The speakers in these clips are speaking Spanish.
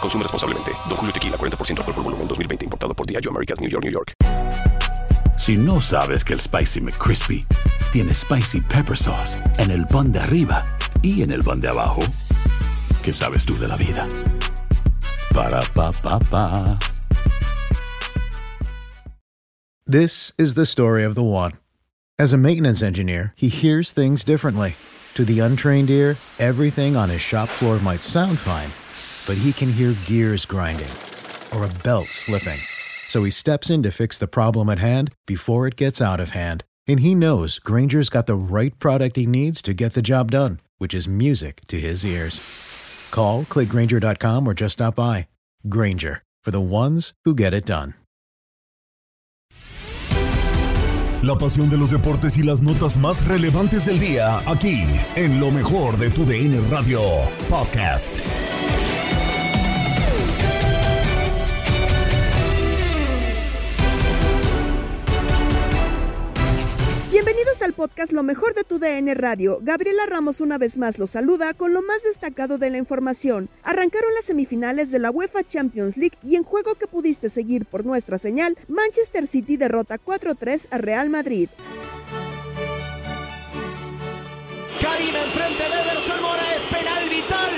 Consume responsablemente. Don Julio Tequila, 40% alcohol por volumen, 2020. Importado por Diageo Americas, New York, New York. Si no sabes que el Spicy McCrispy tiene Spicy Pepper Sauce en el pan de arriba y en el pan de abajo, ¿qué sabes tú de la vida? Para, pa, pa, pa. This is the story of the one. As a maintenance engineer, he hears things differently. To the untrained ear, everything on his shop floor might sound fine, but he can hear gears grinding or a belt slipping. So he steps in to fix the problem at hand before it gets out of hand. And he knows Granger's got the right product he needs to get the job done, which is music to his ears. Call, clickgranger.com, or just stop by. Granger, for the ones who get it done. La pasión de los deportes y las notas más relevantes del día, aquí, en lo mejor de tu DN Radio Podcast. Al podcast Lo mejor de tu DN Radio. Gabriela Ramos una vez más los saluda con lo más destacado de la información. Arrancaron las semifinales de la UEFA Champions League y en juego que pudiste seguir por nuestra señal, Manchester City derrota 4-3 a Real Madrid. Karim enfrente de Ederson Moraes, penal vital.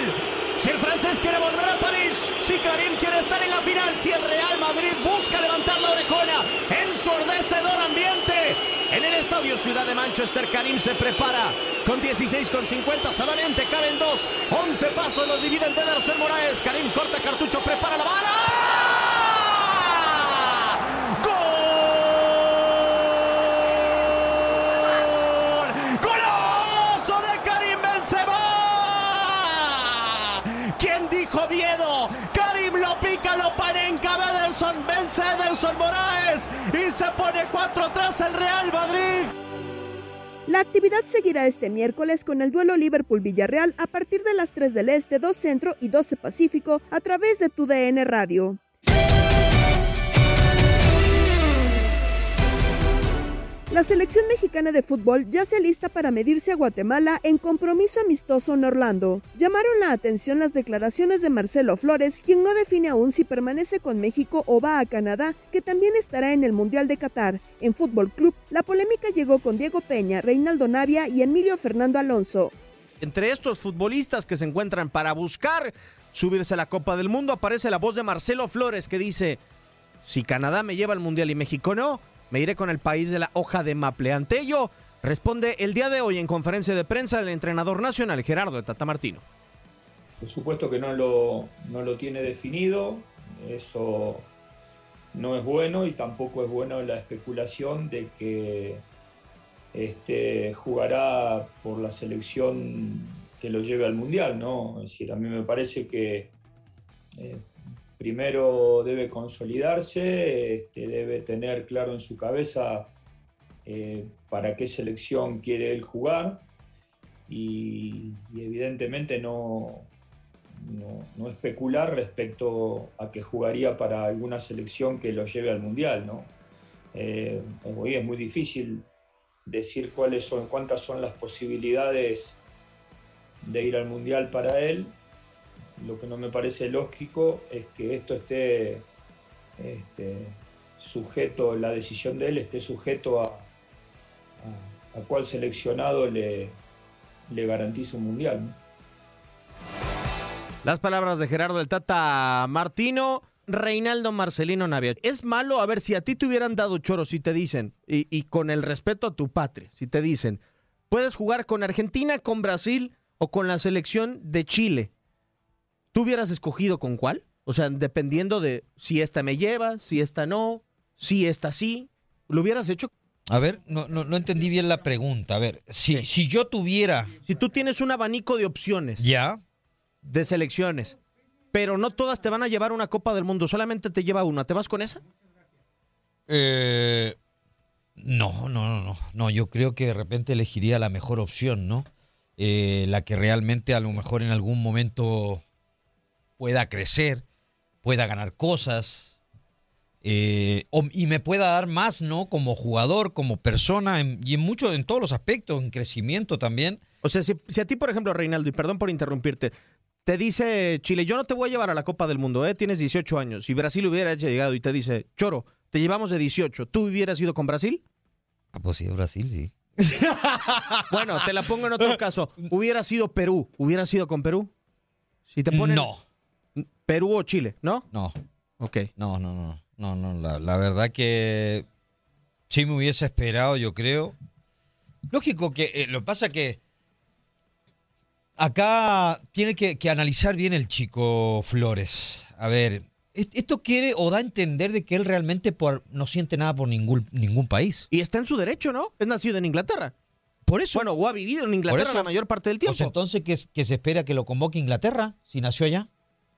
Si el francés quiere volver a París, si Karim quiere estar en la final, si el Real Madrid busca levantar la orejona, ensordecedor ambiente. En el estadio Ciudad de Manchester, Karim se prepara con 16 con 50, solamente caben dos. 11 pasos los dividen de Ederson Moraes. Karim corta cartucho, prepara la bala. ¡Gol! ¡Golazo de Karim Benzema! ¿Quién dijo miedo? Karim lo pica, lo panenca, Vence Ederson Moraes y se pone 4-3 el Real Madrid. La actividad seguirá este miércoles con el duelo Liverpool-Villarreal a partir de las 3 del Este, 2 Centro y 12 Pacífico a través de tu DN Radio. La selección mexicana de fútbol ya se alista para medirse a Guatemala en compromiso amistoso en Orlando. Llamaron la atención las declaraciones de Marcelo Flores, quien no define aún si permanece con México o va a Canadá, que también estará en el Mundial de Qatar. En Fútbol Club, la polémica llegó con Diego Peña, Reinaldo Navia y Emilio Fernando Alonso. Entre estos futbolistas que se encuentran para buscar subirse a la Copa del Mundo, aparece la voz de Marcelo Flores que dice, si Canadá me lleva al Mundial y México no, me iré con el país de la hoja de maple. Ante ello, responde el día de hoy en conferencia de prensa el entrenador nacional Gerardo de Tata Martino. Por supuesto que no lo, no lo tiene definido, eso no es bueno y tampoco es bueno la especulación de que este, jugará por la selección que lo lleve al Mundial, ¿no? Es decir, a mí me parece que eh, primero debe consolidarse, este, debe tener claro en su cabeza eh, para qué selección quiere él jugar y, evidentemente no, no, no, especular respecto a que jugaría para alguna selección que lo lleve al Mundial. ¿no? Eh, hoy es muy difícil decir cuáles son, cuántas son las posibilidades de ir al Mundial para él lo que no me parece lógico es que esto esté este, sujeto, la decisión de él esté sujeto a, a, cuál seleccionado le, le garantiza un mundial. Las palabras de Gerardo del Tata Martino Reinaldo Marcelino Navia. Es malo, a ver, si a ti te hubieran dado choro, si te dicen, y con el respeto a tu patria, si te dicen, puedes jugar con Argentina, con Brasil o con la selección de Chile, ¿tú hubieras escogido con cuál? O sea, dependiendo de si esta me lleva, si esta no, si esta sí, ¿lo hubieras hecho? A ver, no, no, no entendí bien la pregunta. A ver, si, si yo tuviera. Si tú tienes un abanico de opciones. Ya. De selecciones. Pero no todas te van a llevar una Copa del Mundo, solamente te lleva una. ¿Te vas con esa? Eh, no, no, no, no. No, yo creo que de repente elegiría la mejor opción, ¿no? Eh, la que realmente a lo mejor en algún momento pueda crecer, pueda ganar cosas eh, y me pueda dar más, ¿no? Como jugador, como persona en- y en mucho, en todos los aspectos, en crecimiento también. O sea, si, si a ti, por ejemplo, Reinaldo, y perdón por interrumpirte, te dice Chile, yo no te voy a llevar a la Copa del Mundo, ¿eh? tienes 18 años, y Brasil hubiera llegado y te dice, Choro, te llevamos de 18, ¿tú hubieras ido con Brasil? Ah, pues sí, Brasil, sí. Bueno, te la pongo en otro caso. Hubiera sido Perú, ¿hubieras ido con Perú? Si te ponen No. Perú o Chile, ¿no? No. Ok. No, no, no. No, no. La, la verdad que sí me hubiese esperado, yo creo. Lógico que eh, lo que pasa que acá tiene que, que analizar bien el chico Flores. A ver, ¿est- esto quiere o da a entender de que él realmente por, no siente nada por ningún, ningún país. Y está en su derecho, ¿no? Es nacido en Inglaterra. Por eso. Bueno, o ha vivido en Inglaterra eso. la mayor parte del tiempo. Pues entonces, ¿qué, que se espera que lo convoque Inglaterra si nació allá?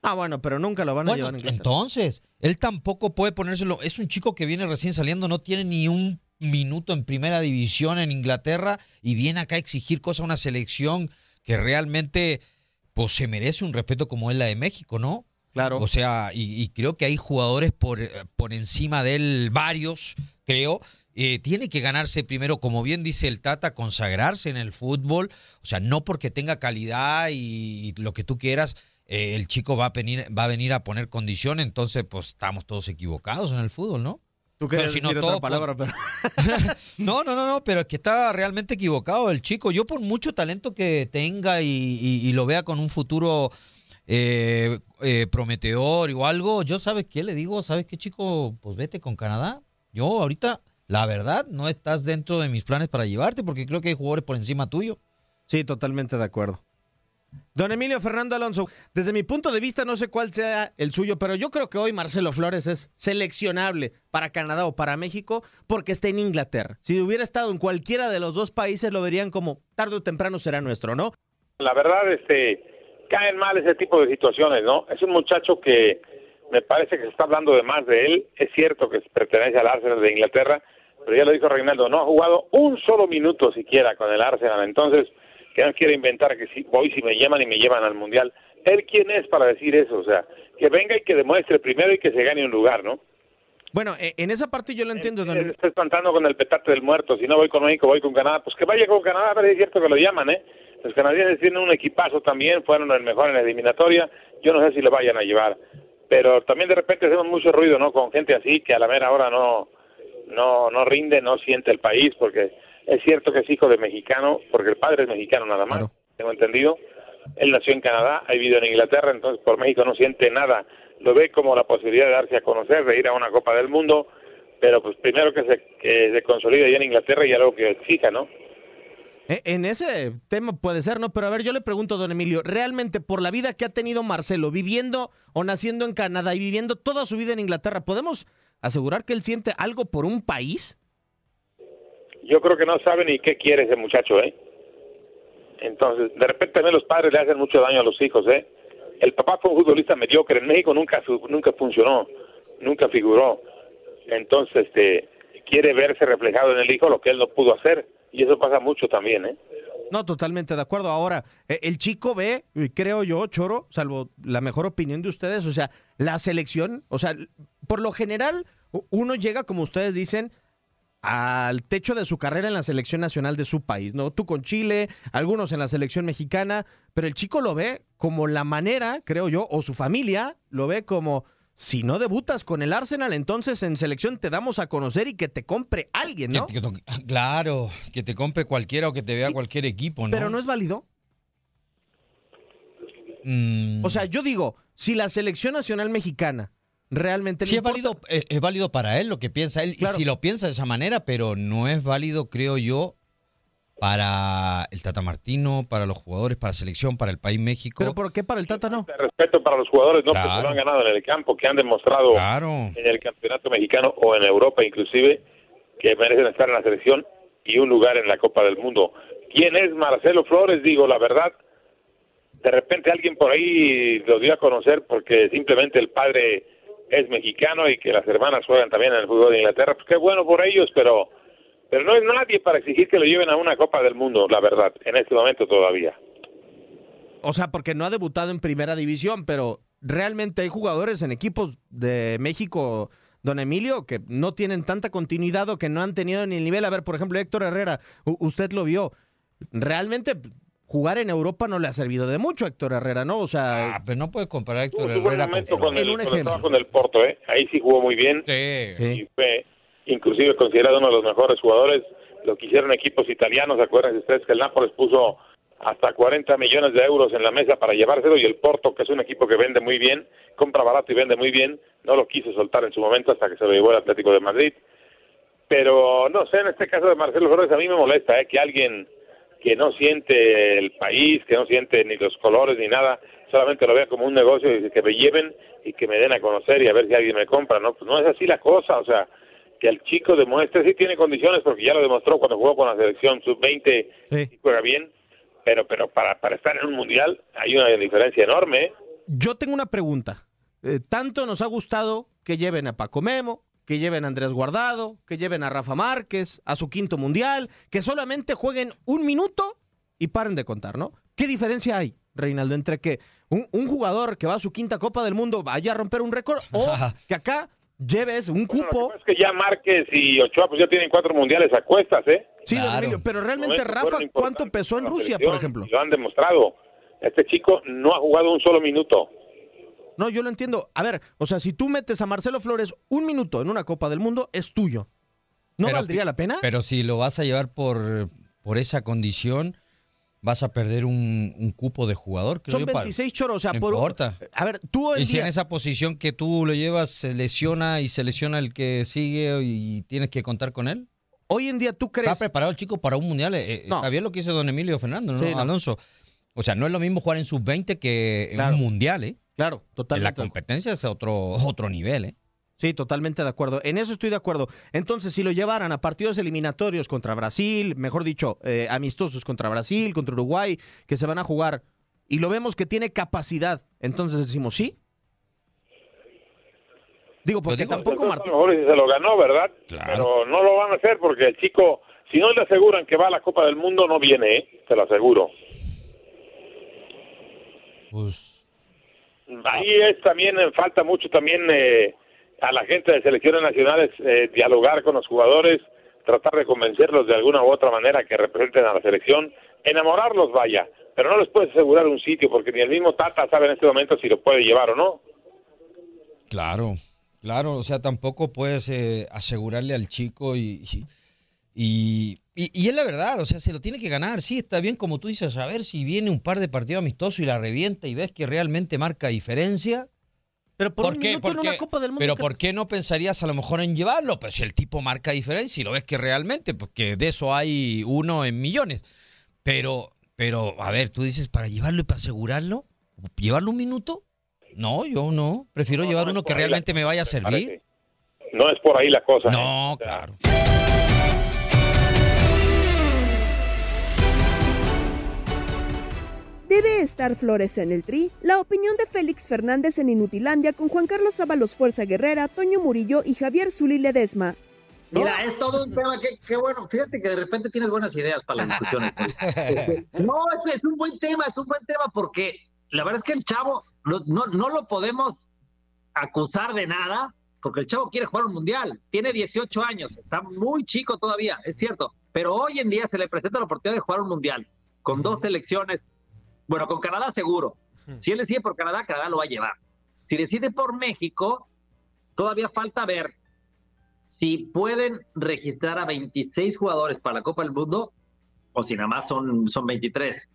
Ah, bueno, pero nunca lo van a Bueno, llevar a Inglaterra. entonces, él tampoco puede ponérselo. Es un chico que viene recién saliendo, no tiene ni un minuto en primera división en Inglaterra y viene acá a exigir cosas a una selección que realmente pues se merece un respeto como es la de México, ¿no? Claro. O sea, y, y creo que hay jugadores por, eh, por encima de él, varios, creo. Eh, tiene que ganarse primero, como bien dice el Tata, consagrarse en el fútbol. O sea, no porque tenga calidad y lo que tú quieras, eh, el chico va a, venir, va a venir a poner condición, entonces pues estamos todos equivocados en el fútbol, ¿no? Tú querías decir todo, otra palabra, pero... No, no, no, no, pero es que está realmente equivocado el chico. Yo por mucho talento que tenga y, y- y lo vea con un futuro eh, eh, prometedor o algo, yo sabes qué le digo, sabes qué chico, pues vete con Canadá. Yo ahorita, la verdad, no estás dentro de mis planes para llevarte porque creo que hay jugadores por encima tuyo. Sí, totalmente de acuerdo. Don Emilio Fernando Alonso, desde mi punto de vista no sé cuál sea el suyo, pero yo creo que hoy Marcelo Flores es seleccionable para Canadá o para México porque está en Inglaterra. Si hubiera estado en cualquiera de los dos países lo verían como tarde o temprano será nuestro, ¿no? La verdad, este, caen mal ese tipo de situaciones, ¿no? Es un muchacho que me parece que se está hablando de más de él. Es cierto que pertenece al Arsenal de Inglaterra, pero ya lo dijo Reinaldo, no ha jugado un solo minuto siquiera con el Arsenal. Entonces, que no quiere inventar que si voy si me llaman y me llevan al Mundial. ¿Él quién es para decir eso? O sea, que venga y que demuestre primero y que se gane un lugar, ¿no? Bueno, eh, en esa parte yo lo entiendo, don Él está espantando con el petate del muerto. Si no voy con México, voy con Canadá. Pues que vaya con Canadá, pero es cierto que lo llaman, ¿eh? Los canadienses tienen un equipazo también, fueron el mejor en la eliminatoria. Yo no sé si lo vayan a llevar. Pero también de repente hacemos mucho ruido, ¿no? Con gente así que a la mera hora no, no, no rinde, no siente el país, porque es cierto que es hijo de mexicano, porque el padre es mexicano nada más, tengo entendido. Él nació en Canadá, ha vivido en Inglaterra, entonces por México no siente nada. Lo ve como la posibilidad de darse a conocer, de ir a una Copa del Mundo, pero pues primero que se, que se consolide allá en Inglaterra y algo que exija, ¿no? Eh, En ese tema puede ser, ¿no? Pero a ver, yo le pregunto, don Emilio, ¿realmente por la vida que ha tenido Marcelo, viviendo o naciendo en Canadá y viviendo toda su vida en Inglaterra, ¿podemos asegurar que él siente algo por un país? Yo creo que no sabe ni qué quiere ese muchacho, ¿eh? Entonces, de repente también los padres le hacen mucho daño a los hijos, ¿eh? El papá fue un futbolista mediocre, en México nunca nunca funcionó, nunca figuró. Entonces, este quiere verse reflejado en el hijo lo que él no pudo hacer y eso pasa mucho también, ¿eh? No, totalmente de acuerdo. Ahora, eh, el chico ve, creo yo, Choro, salvo la mejor opinión de ustedes, o sea, la selección, o sea, por lo general, uno llega, como ustedes dicen, al techo de su carrera en la selección nacional de su país, ¿no? Tú con Chile, algunos en la selección mexicana, pero el chico lo ve como la manera, creo yo, o su familia lo ve como si no debutas con el Arsenal, entonces en selección te damos a conocer y que te compre alguien, ¿no? Que- que to- claro, que te compre cualquiera o que te vea cualquier equipo, ¿no? Pero no es válido. Mm, O sea, yo digo, si la selección nacional mexicana realmente Sí, es válido, eh, es válido para él lo que piensa él, y si lo piensa de esa manera, pero no es válido, creo yo, para el Tata Martino, para los jugadores, para la selección, para el país México. ¿Pero por qué para el Tata no? Respeto para los jugadores, no, que Claro. se lo han ganado en el campo, que han demostrado en el campeonato mexicano o en Europa inclusive, que merecen estar en la selección y un lugar en la Copa del Mundo. ¿Quién es Marcelo Flores? Digo, la verdad, de repente alguien por ahí lo dio a conocer porque simplemente el padre es mexicano y que las hermanas juegan también en el fútbol de Inglaterra. Pues qué bueno por ellos, pero pero no es nadie para exigir que lo lleven a una Copa del Mundo, la verdad, en este momento todavía. O sea, porque no ha debutado en primera división, pero realmente hay jugadores en equipos de México, don Emilio, que no tienen tanta continuidad o que no han tenido ni el nivel. A ver, por ejemplo, Héctor Herrera, usted lo vio. Realmente jugar en Europa no le ha servido de mucho a Héctor Herrera, ¿no? O sea, Ah, pero no puedes comparar a Héctor Herrera con momento con el, con el Porto, ¿eh? Ahí sí jugó muy bien. Y fue inclusive considerado uno de los mejores jugadores. Lo que hicieron equipos italianos, acuérdense ustedes que el Nápoles puso hasta 40 millones de euros en la mesa para llevárselo y el Porto, que es un equipo que vende muy bien, compra barato y vende muy bien, no lo quiso soltar en su momento hasta que se lo llevó el Atlético de Madrid. Pero no sé, en este caso de Marcelo Flores a mí me molesta ¿eh? que alguien que no siente el país, que no siente ni los colores ni nada, solamente lo vea como un negocio y que me lleven y que me den a conocer y a ver si alguien me compra, ¿no? Pues no es así la cosa, o sea, que el chico demuestre, sí tiene condiciones porque ya lo demostró cuando jugó con la selección sub-20 y juega bien, pero pero para, para estar en un mundial hay una diferencia enorme, ¿eh? yo tengo una pregunta. Eh, tanto nos ha gustado que lleven a Paco Memo, que lleven a Andrés Guardado, que lleven a Rafa Márquez, a su quinto mundial, que solamente jueguen un minuto y paren de contar, ¿no? ¿Qué diferencia hay, Reinaldo, entre que un, un jugador que va a su quinta Copa del Mundo vaya a romper un récord o que acá lleves un cupo? Es que ya Márquez y Ochoa pues ya tienen cuatro mundiales a cuestas, ¿eh? Sí, Emilio, pero realmente Rafa, ¿cuánto pesó en Rusia, por ejemplo? Lo han demostrado. Este chico no ha jugado un solo minuto. No, yo lo entiendo. A ver, o sea, si tú metes a Marcelo Flores un minuto en una Copa del Mundo, es tuyo. ¿No Pero- valdría la pena? Pero si lo vas a llevar por, por esa condición, vas a perder un, un cupo de jugador. creo Son yo, para- 26 choros, o sea, no por importa. A ver, tú hoy Y en si día- en esa posición que tú lo llevas se lesiona y se lesiona el que sigue y tienes que contar con él. Hoy en día tú crees. Está preparado el chico para un mundial. eh, eh, No. Está bien lo que dice don Emilio Fernando, ¿no? Sí. Alonso. O sea, no es lo mismo jugar en sub-20 que en Claro. un mundial, ¿eh? Claro, totalmente. La competencia es otro, otro nivel, ¿eh? Sí, totalmente de acuerdo. En eso estoy de acuerdo. Entonces, si lo llevaran a partidos eliminatorios contra Brasil, mejor dicho, eh, amistosos contra Brasil, contra Uruguay, que se van a jugar, y lo vemos que tiene capacidad, entonces decimos sí. Digo, porque tampoco a lo mejor sí se lo ganó, ¿verdad? Pero no lo van a hacer porque el chico, si no le aseguran que va a la Copa del Mundo, no viene, ¿eh? Te lo aseguro. Pues. Ahí es también, eh, falta mucho también eh, a la gente de selecciones nacionales eh, dialogar con los jugadores, tratar de convencerlos de alguna u otra manera que representen a la selección, enamorarlos, vaya, pero no les puedes asegurar un sitio porque ni el mismo Tata sabe en este momento si lo puede llevar o no. Claro, claro, o sea, tampoco puedes eh, asegurarle al chico y, y, y, y es la verdad, o sea, se lo tiene que ganar, sí, está bien como tú dices, a ver si viene un par de partidos amistosos y la revienta y ves que realmente marca diferencia. Pero por, ¿Por un qué? minuto en ¿Por una qué? Copa del Mundo. Pero ¿qué- ¿por qué no pensarías a lo mejor en llevarlo? Pues si el tipo marca diferencia y lo ves que realmente, porque de eso hay uno en millones. Pero, pero, a ver, tú dices para llevarlo y para asegurarlo, llevarlo un minuto. No, yo no. Prefiero llevar uno que la realmente me vaya a servir. No es por ahí la cosa. No, ¿eh? Claro. ¿Debe estar Flores en el tri? La opinión de Félix Fernández en Inutilandia con Juan Carlos Ábalos Fuerza Guerrera, Toño Murillo y Javier Zuli Ledesma. Mira, es todo un tema que, bueno, fíjate que de repente tienes buenas ideas para las discusiones. Este, no, es, es un buen tema, es un buen tema porque la verdad es que el chavo no, no, no lo podemos acusar de nada porque el chavo quiere jugar un mundial, tiene 18 años, está muy chico todavía, es cierto, pero hoy en día se le presenta la oportunidad de jugar un mundial con dos selecciones, bueno, con Canadá seguro. Si él decide por Canadá, Canadá lo va a llevar. Si decide por México, todavía falta ver si pueden registrar a 26 jugadores para la Copa del Mundo o si nada más son, son 23.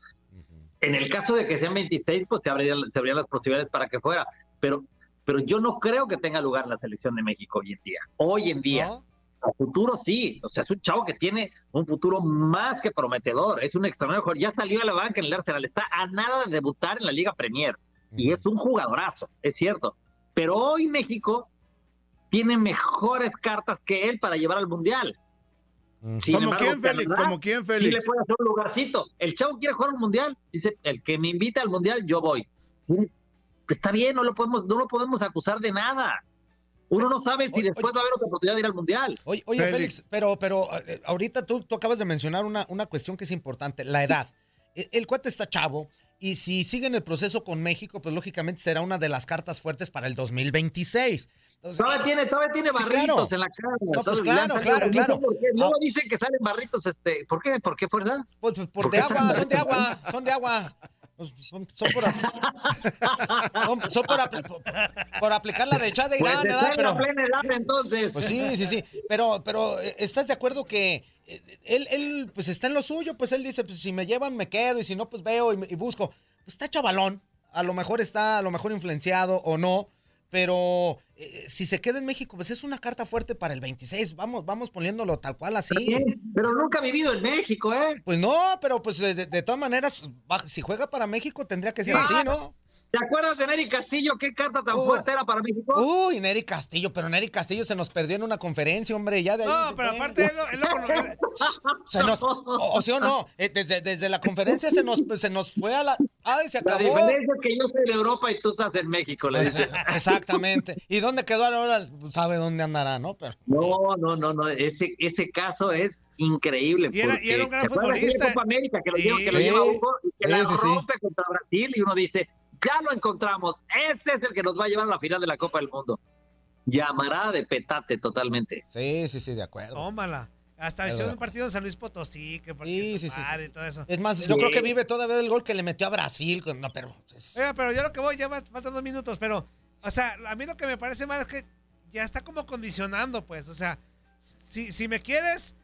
En el caso de que sean 26, pues se abrirían, se abrirían las posibilidades para que fuera. Pero pero yo no creo que tenga lugar la selección de México hoy en día. Hoy en día. A futuro sí, o sea, es un chavo que tiene un futuro más que prometedor, es un extraordinario jugador, ya salió a la banca en el Arsenal, está a nada de debutar en la Liga Premier y es un jugadorazo, es cierto, pero hoy México tiene mejores cartas que él para llevar al Mundial. Sin ¿Como embargo, quién, Félix? ¿Como quién, Sí le Félix? puede hacer un lugarcito. El chavo quiere jugar al mundial. Dice, el que me invita al mundial, yo voy. Está bien, no lo podemos, no lo podemos acusar de nada. Uno no sabe si después va a haber otra oportunidad de ir al mundial. Oye, oye, Félix, pero, pero eh, ahorita tú, tú acabas de mencionar una, una cuestión que es importante, la edad. El, el cuate está chavo y si sigue en el proceso con México, pues lógicamente será una de las cartas fuertes para el 2026. Entonces, Todavía tiene, todavía tiene Sí, barritos claro. en la cara. No, pues claro, claro, no claro. Luego Ah. dicen que salen barritos, este, ¿por qué? ¿Por qué fuerza? Pues, pues, por ¿Por de agua, son de agua, son de agua. Pues, Son, son por, son, son por, apl- por- por aplicar la de Chad de Pues Irán, plena edad entonces. Pues sí, sí, sí. Pero, pero eh, ¿estás de acuerdo que eh, él, él, pues está en lo suyo? Pues él dice, pues si me llevan me quedo y si no, pues veo y, y busco. Pues está chavalón. A lo mejor está, a lo mejor influenciado o no. Pero eh, si se queda en México, pues es una carta fuerte para el 26. Vamos, vamos poniéndolo tal cual así. Pero nunca ha vivido en México, ¿eh? Pues no, pero pues de, todas maneras, si juega para México tendría que ser Sí. así, ¿no? ¿Te acuerdas de Nery Castillo? ¿Qué carta tan fuerte era para México? Uy, Nery Castillo, pero Nery Castillo se nos perdió en una conferencia, hombre, ya de ahí. No, se pero fue. aparte él, él lo Se nos, o, o sí o no, eh, desde, desde la conferencia se nos, se nos fue a la... ¡Ah, y se La acabó! diferencia es que yo soy de Europa y tú estás en México, le Pues, dice. Exactamente. ¿Y dónde quedó ahora? Sabe dónde andará, ¿no? Pero... No, no, no, no. Ese, ese caso es increíble. Y era- y era un gran ¿se acuerdan aquella futbolista? Copa América que lo Sí. lleva, que lo Sí. lleva Hugo y que la sí, rompe contra Brasil y uno dice, ya lo encontramos. Este es el que nos va a llevar a la final de la Copa del Mundo. Llamará de petate totalmente. Sí, sí, sí, de acuerdo. Tómala. Hasta hizo un partido en San Luis Potosí, que por Sí, sí, sí, sí, y todo eso. Es más, Sí. yo creo que vive todavía del gol que le metió a Brasil. con- No, pero... Oiga, pero yo lo que voy, ya va- faltan dos minutos, pero, o sea, a mí lo que me parece mal es que ya está como condicionando, pues, o sea, si, si me quieres,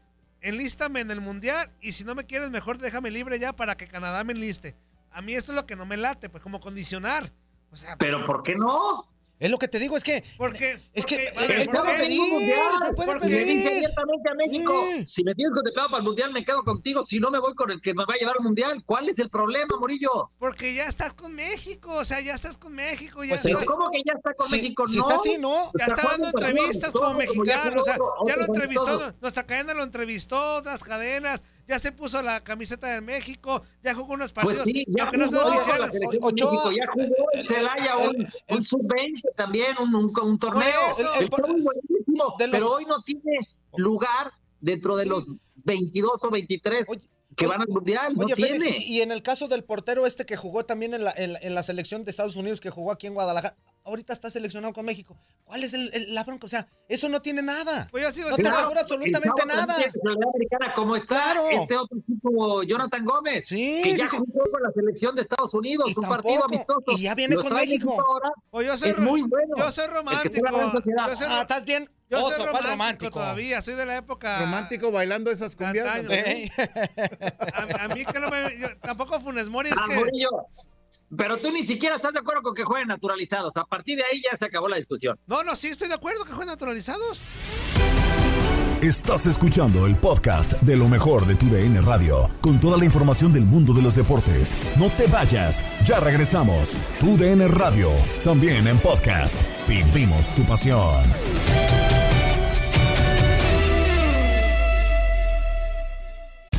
enlístame en el Mundial, y si no me quieres, mejor déjame libre ya para que Canadá me enliste. A mí esto es lo que no me late, pues, como condicionar. O sea, Pero ¿por qué no? Es lo que te digo, es que... porque... Es que porque- él ¿por puede pedir, él puede pedir. abiertamente a México, Sí. si me tienes contemplado para el Mundial, me quedo contigo. Si no, me voy con el que me va a llevar al Mundial. ¿Cuál es el problema, Morillo? Porque ya estás con México, o sea, ya estás con México, ya Pues Pero estás- ¿cómo que ya está con Si- México? si no. está así, ¿no? Ya Está está dando entrevistas como como ya mexicano, o sea, ya lo entrevistó, nuestra cadena lo entrevistó, otras cadenas, ya se puso la camiseta de México, ya jugó unos Pues partidos, sí, ya no jugó son con la selección de Ochoa, México, ya jugó en Celaya un, un sub-20 también, un, un, un torneo. eso. El, buenísimo, los- pero hoy no tiene lugar dentro de los 22 o 23 Oye, que van al Mundial, no Oye, Félix, tiene. y y en el caso del portero este que jugó también en la, en, la- en la selección de Estados Unidos, que jugó aquí en Guadalajara, ahorita está seleccionado con México. ¿Cuál es el, el- la bronca? O sea, eso no tiene nada. Pues yo sigo No te diciendo- asegura absolutamente nada. americana, como está Claro. este otro chico, Jonathan Gómez, Sí, que ya sí. jugó con la selección de Estados Unidos, Y un partido amistoso. y ya viene con México. ahora, Pues yo soy, es muy bueno. yo soy romántico. Yo soy, Ah, ¿estás bien? Yo soy Oso, ¿cuál romántico, romántico? todavía, soy de la época. Romántico bailando esas cumbias. Ey. A, a mí que no me. yo- tampoco Funes Mori es Ah, que. Murillo, pero tú ni siquiera estás de acuerdo con que jueguen naturalizados. A partir de ahí ya se acabó la discusión. No, no, sí estoy de acuerdo que jueguen naturalizados. Estás escuchando el podcast de lo mejor de tu DN Radio, con toda la información del mundo de los deportes. No te vayas, ya regresamos. Tu DN Radio, también en podcast. Vivimos tu pasión.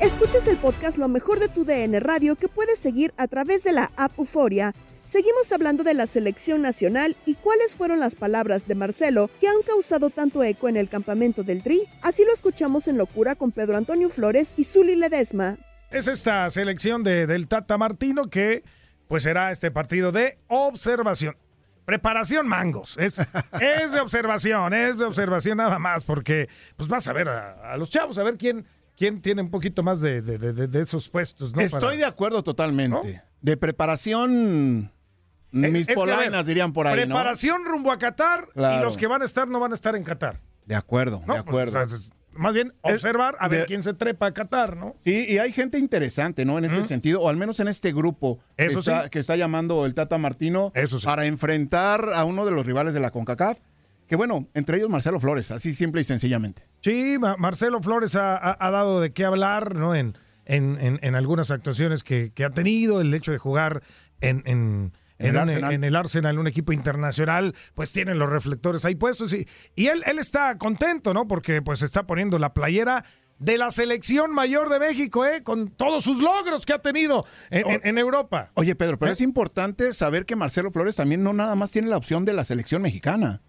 Escuchas el podcast Lo mejor de tu DN Radio que puedes seguir a través de la app Euforia. Seguimos hablando de la selección nacional y cuáles fueron las palabras de Marcelo que han causado tanto eco en el campamento del Tri. Así lo escuchamos en Locura con Pedro Antonio Flores y Zuli Ledesma. Es esta selección de, del Tata Martino que pues será este partido de observación. Preparación mangos. Es, es de observación, es de observación nada más, porque pues vas a ver a, a los chavos, a ver quién, quién tiene un poquito más de, de- de- de esos puestos. ¿no? Estoy Para- de acuerdo totalmente. De preparación, mis Es ver, polainas dirían por ahí, ¿no? Preparación rumbo a Qatar y los que van a estar no van a estar en Qatar. De acuerdo, de acuerdo. Pues, o sea, más bien observar a ver de- quién se trepa a Qatar, ¿no? Sí, y hay gente interesante, ¿no? En este sentido, o al menos en este grupo que, Eso está, sí. que está llamando el Tata Martino para enfrentar a uno de los rivales de la CONCACAF. Que bueno, entre ellos Marcelo Flores, así simple y sencillamente. Sí, Ma- Marcelo Flores ha, ha- ha dado de qué hablar, ¿no? En, en, en- en algunas actuaciones que, que ha tenido, el hecho de jugar en, en, el Arsenal. en el Arsenal, un equipo internacional, pues tienen los reflectores ahí puestos. Y, y él, él está contento, ¿no? Porque pues está poniendo la playera de la selección mayor de México, ¿eh? Con todos sus logros que ha tenido en, en- en Europa. Oye, Pedro, ¿Eh? pero es importante saber que Marcelo Flores también no nada más tiene la opción de la selección mexicana.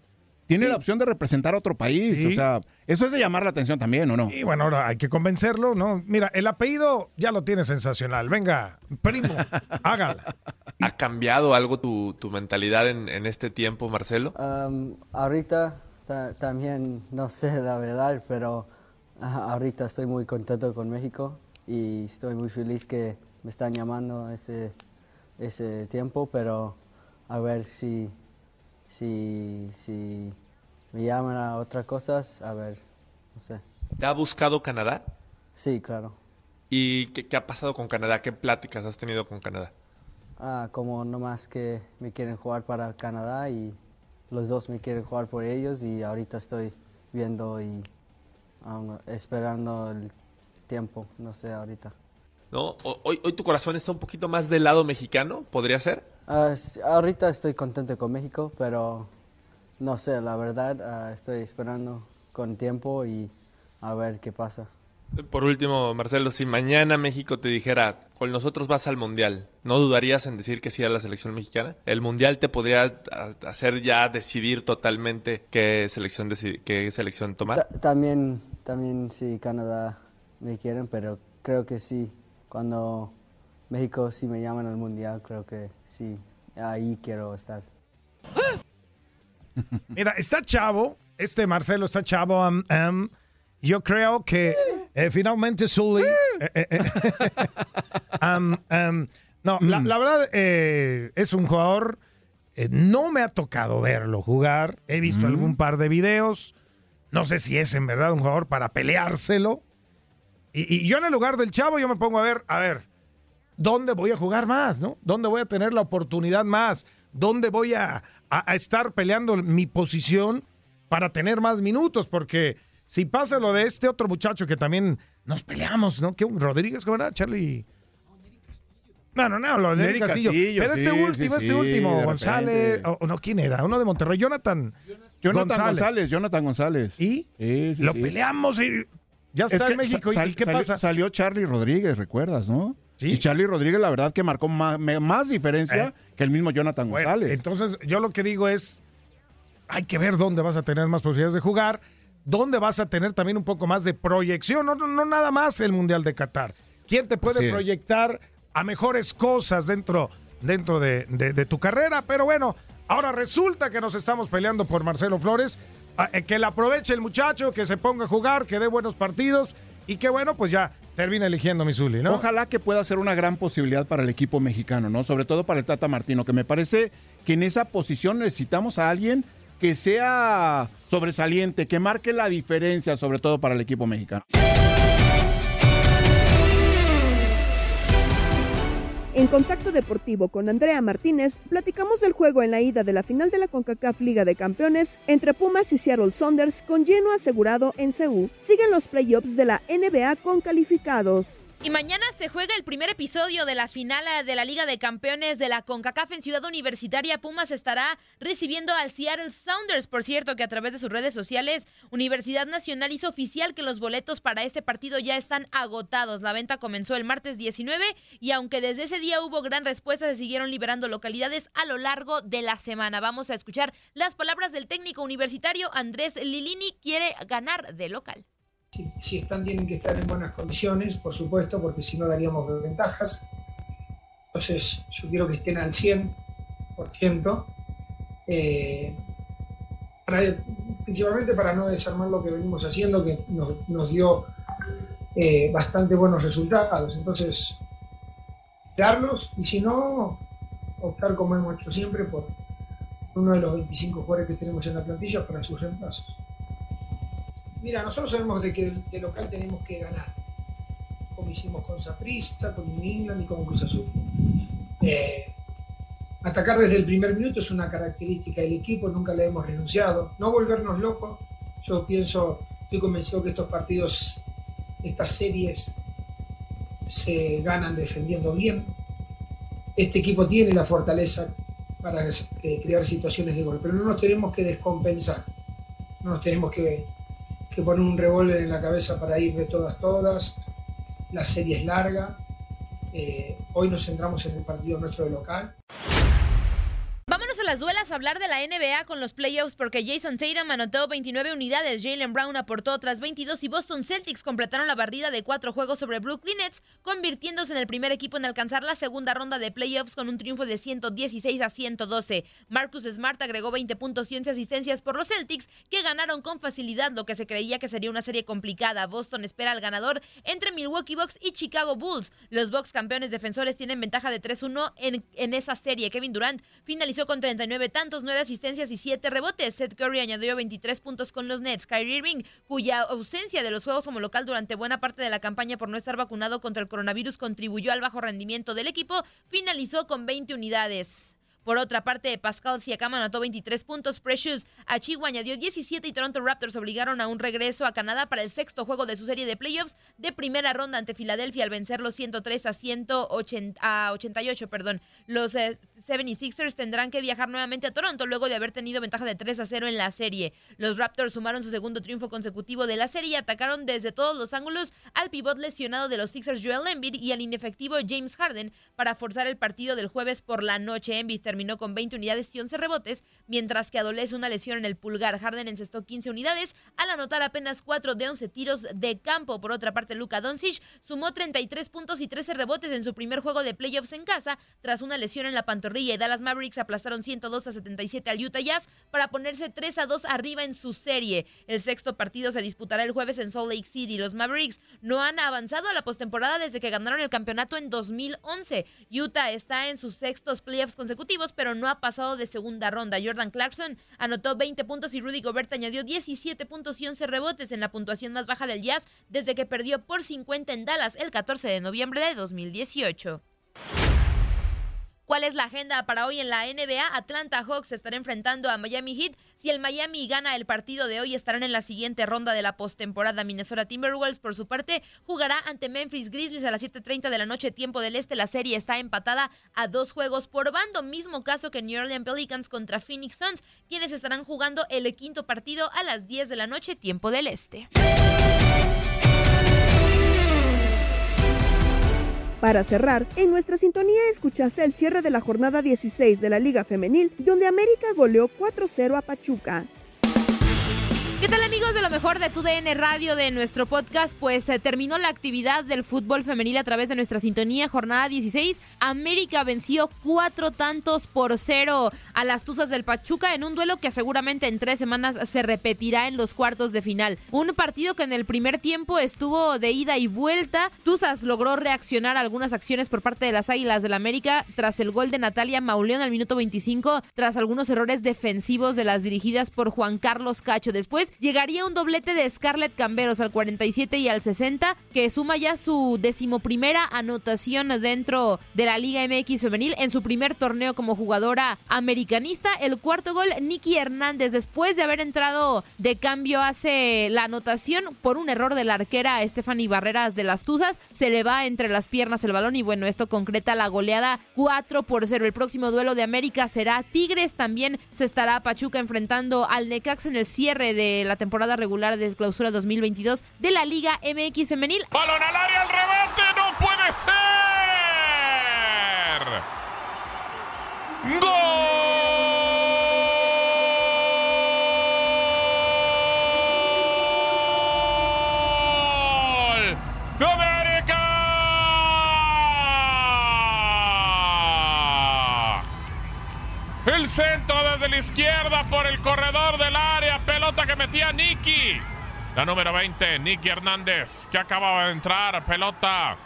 Tiene la opción de representar a otro país. Sí. O sea, eso es de llamar la atención también, ¿o no? Y bueno, ahora hay que convencerlo, ¿no? Mira, el apellido ya lo tiene sensacional. Venga, primo, hágala. ¿Ha cambiado algo tu, tu mentalidad en, en este tiempo, Marcelo? Am, ahorita ta- también no sé la verdad, pero ahorita estoy muy contento con México y estoy muy feliz que me están llamando ese, ese tiempo, pero a ver si, si, si me llaman a otras cosas, a ver, no sé. ¿Te ha buscado Canadá? Sí, claro. ¿Y qué, qué ha pasado con Canadá? ¿Qué pláticas has tenido con Canadá? Ah, como nomás que me quieren jugar para Canadá y los dos me quieren jugar por ellos y ahorita estoy viendo y um, esperando el tiempo, no sé ahorita. ¿No? Hoy, hoy tu corazón está un poquito más del lado mexicano, ¿podría ser? Ah, s- ahorita estoy contento con México, pero no sé, la verdad ah, estoy esperando con tiempo y a ver qué pasa. Por último, Marcelo, si mañana México te dijera, con nosotros vas al Mundial, ¿no dudarías en decir que sí a la selección mexicana? ¿El Mundial te podría a- hacer ya decidir totalmente qué selección, qué selección tomar? Ta- también, también sí, Canadá me quieren, pero creo que sí, cuando México sí me llaman al Mundial, creo que sí, ahí quiero estar. Mira, está chavo, este Marcelo está chavo. am, am, yo creo que eh, finalmente Sully. eh, eh, eh, am, no, la, la verdad eh, es un jugador. eh, no me ha tocado verlo jugar. He visto algún par de videos. No sé si es en verdad un jugador para peleárselo. Y, y yo en el lugar del chavo, yo me pongo a ver, a ver, ¿dónde voy a jugar más, no? ¿Dónde voy a tener la oportunidad más? ¿Dónde voy a, a- a estar peleando mi posición para tener más minutos? Porque si pasa lo de este otro muchacho que también nos peleamos, ¿no? ¿Qué? Rodríguez, ¿cómo era? Charlie. No, no, no, lo de Nery Castillo. Castillo, Pero este último, sí, este último, González, o, no, ¿quién era? Uno de Monterrey, Jonathan. Jonathan González, Jonathan González. ¿Y? Lo peleamos y ya Es está que en México. ¿Y qué pasa? Salió Charlie Rodríguez, ¿recuerdas, no? Y Charlie Rodríguez, la verdad, que marcó más, diferencia Eh. que el mismo Jonathan Bueno, González. entonces, yo lo que digo es, hay que ver dónde vas a tener más posibilidades de jugar, dónde vas a tener también un poco más de proyección, no, no, no nada más el Mundial de Qatar. ¿Quién te puede Así es. proyectar a mejores cosas dentro, dentro de, de- de tu carrera? Pero bueno, ahora resulta que nos estamos peleando por Marcelo Flores, eh, que la aproveche el muchacho, que se ponga a jugar, que dé buenos partidos y que bueno, pues ya termina eligiendo Missouli, ¿no? Ojalá que pueda ser una gran posibilidad para el equipo mexicano, ¿no? Sobre todo para el Tata Martino, que me parece que en esa posición necesitamos a alguien que sea sobresaliente, que marque la diferencia, sobre todo para el equipo mexicano. En Contacto Deportivo con Andrea Martínez, platicamos del juego en la ida de la final de la CONCACAF Liga de Campeones entre Pumas y Seattle Saunders con lleno asegurado en Seúl. Siguen los playoffs de la NBA con calificados. Y mañana se juega el primer episodio de la final eh, de la Liga de Campeones de la CONCACAF en Ciudad Universitaria. Pumas estará recibiendo al Seattle Sounders. Por cierto, que a través de sus redes sociales, Universidad Nacional hizo oficial que los boletos para este partido ya están agotados. La venta comenzó el martes 19 y aunque desde ese día hubo gran respuesta, se siguieron liberando localidades a lo largo de la semana. Vamos a escuchar las palabras del técnico universitario Andrés Lilini. Quiere ganar de local. Si, están, tienen que estar en buenas condiciones, por supuesto, porque si no daríamos ventajas. Entonces, yo quiero que estén al 100%, eh, principalmente para no desarmar lo que venimos haciendo, que nos, nos dio eh, bastante buenos resultados. Entonces, darlos y si no, optar como hemos hecho siempre por uno de los 25 jugadores que tenemos en la plantilla para sus reemplazos. Mira, nosotros sabemos de que de local tenemos que ganar, como hicimos con Saprista, con New England y con Cruz Azul. Eh, atacar desde el primer minuto es una característica del equipo, nunca le hemos renunciado. No volvernos locos, yo pienso, estoy convencido que estos partidos, estas series, se ganan defendiendo bien. Este equipo tiene la fortaleza para eh, crear situaciones de gol, pero no nos tenemos que descompensar, no nos tenemos que, que poner un revólver en la cabeza para ir de todas, todas. La serie es larga. Eh, hoy nos centramos en el partido nuestro de local. Las duelas hablar de la NBA con los playoffs porque Jason Tatum anotó 29 unidades, Jalen Brown aportó otras 22 y Boston Celtics completaron la barrida de cuatro juegos sobre Brooklyn Nets, convirtiéndose en el primer equipo en alcanzar la segunda ronda de playoffs con un triunfo de 116 a 112. Marcus Smart agregó 20 puntos y 11 asistencias por los Celtics, que ganaron con facilidad lo que se creía que sería una serie complicada. Boston espera al ganador entre Milwaukee Bucks y Chicago Bulls. Los Bucks campeones defensores tienen ventaja de 3-1 en, en esa serie. Kevin Durant finalizó con 39 tantos, 9 asistencias y 7 rebotes. Seth Curry añadió 23 puntos con los Nets. Kyrie Irving, cuya ausencia de los juegos como local durante buena parte de la campaña por no estar vacunado contra el coronavirus contribuyó al bajo rendimiento del equipo, finalizó con 20 unidades. Por otra parte, Pascal Siakam anotó 23 puntos, Precious Achigua añadió 17 y Toronto Raptors obligaron a un regreso a Canadá para el sexto juego de su serie de playoffs de primera ronda ante Filadelfia al vencer los 103 a 180 a 88, perdón. Los eh, 76ers tendrán que viajar nuevamente a Toronto luego de haber tenido ventaja de 3 a 0 en la serie. Los Raptors sumaron su segundo triunfo consecutivo de la serie y atacaron desde todos los ángulos al pivot lesionado de los Sixers Joel Embiid y al inefectivo James Harden para forzar el partido del jueves por la noche. Embiid terminó con 20 unidades y 11 rebotes, mientras que adolece una lesión en el pulgar. Harden encestó 15 unidades al anotar apenas 4 de 11 tiros de campo. Por otra parte, Luka Doncic sumó 33 puntos y 13 rebotes en su primer juego de playoffs en casa tras una lesión en la pantorrilla y Dallas Mavericks aplastaron 102 a 77 al Utah Jazz para ponerse 3 a 2 arriba en su serie. El sexto partido se disputará el jueves en Salt Lake City. Los Mavericks no han avanzado a la postemporada desde que ganaron el campeonato en 2011. Utah está en sus sextos playoffs consecutivos, pero no ha pasado de segunda ronda. Jordan Clarkson anotó 20 puntos y Rudy Gobert añadió 17 puntos y 11 rebotes en la puntuación más baja del Jazz desde que perdió por 50 en Dallas el 14 de noviembre de 2018. ¿Cuál es la agenda para hoy en la NBA? Atlanta Hawks estará enfrentando a Miami Heat. Si el Miami gana el partido de hoy, estarán en la siguiente ronda de la postemporada. Minnesota Timberwolves, por su parte, jugará ante Memphis Grizzlies a las 7:30 de la noche, tiempo del este. La serie está empatada a dos juegos por bando, mismo caso que New Orleans Pelicans contra Phoenix Suns, quienes estarán jugando el quinto partido a las 10 de la noche, tiempo del este. Para cerrar, en nuestra sintonía escuchaste el cierre de la jornada 16 de la Liga Femenil, donde América goleó 4-0 a Pachuca. ¿Qué tal amigos de lo mejor de tu DN Radio de nuestro podcast? Pues eh, terminó la actividad del fútbol femenil a través de nuestra sintonía, jornada 16. América venció cuatro tantos por cero a las Tuzas del Pachuca en un duelo que seguramente en tres semanas se repetirá en los cuartos de final. Un partido que en el primer tiempo estuvo de ida y vuelta. Tuzas logró reaccionar a algunas acciones por parte de las Águilas del América tras el gol de Natalia Mauleón al minuto 25, tras algunos errores defensivos de las dirigidas por Juan Carlos Cacho. Después llegaría un doblete de Scarlett Camberos al 47 y al 60, que suma ya su decimoprimera anotación dentro de la Liga MX femenil en su primer torneo como jugadora americanista. El cuarto gol, Nicky Hernández, después de haber entrado de cambio, hace la anotación por un error de la arquera Stephanie Barreras de las Tuzas. Se le va entre las piernas el balón y bueno, esto concreta la goleada 4 por 0. El próximo duelo de América será Tigres. También se estará Pachuca enfrentando al Necax en el cierre de la temporada regular de clausura 2022 de la Liga MX femenil. Balón al área, al remate, no puede ser. ¡Gol! ¡De América! centro desde la izquierda por el corredor del área. Pelota que metía Nicky. La número 20, Nicky Hernández, que acababa de entrar. Pelota.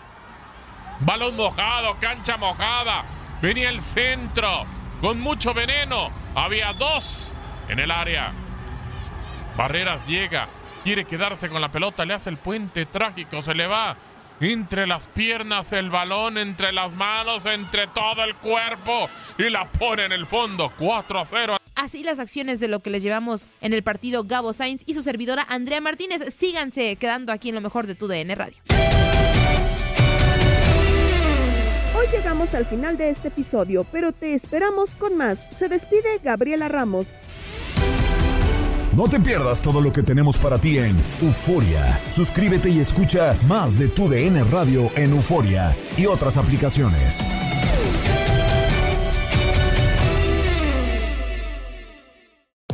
Balón mojado, cancha mojada. Venía el centro con mucho veneno. Había dos en el área. Barreras llega, quiere quedarse con la pelota, le hace el puente trágico, se le va entre las piernas el balón, entre las manos, entre todo el cuerpo y la pone en el fondo 4 a 0. Así las acciones de lo que les llevamos en el partido Gabo Sainz y su servidora Andrea Martínez. Síganse quedando aquí en lo mejor de tu DN Radio. Hoy llegamos al final de este episodio, pero te esperamos con más. Se despide Gabriela Ramos. No te pierdas todo lo que tenemos para ti en Euforia. Suscríbete y escucha más de tu DN Radio en Euforia y otras aplicaciones.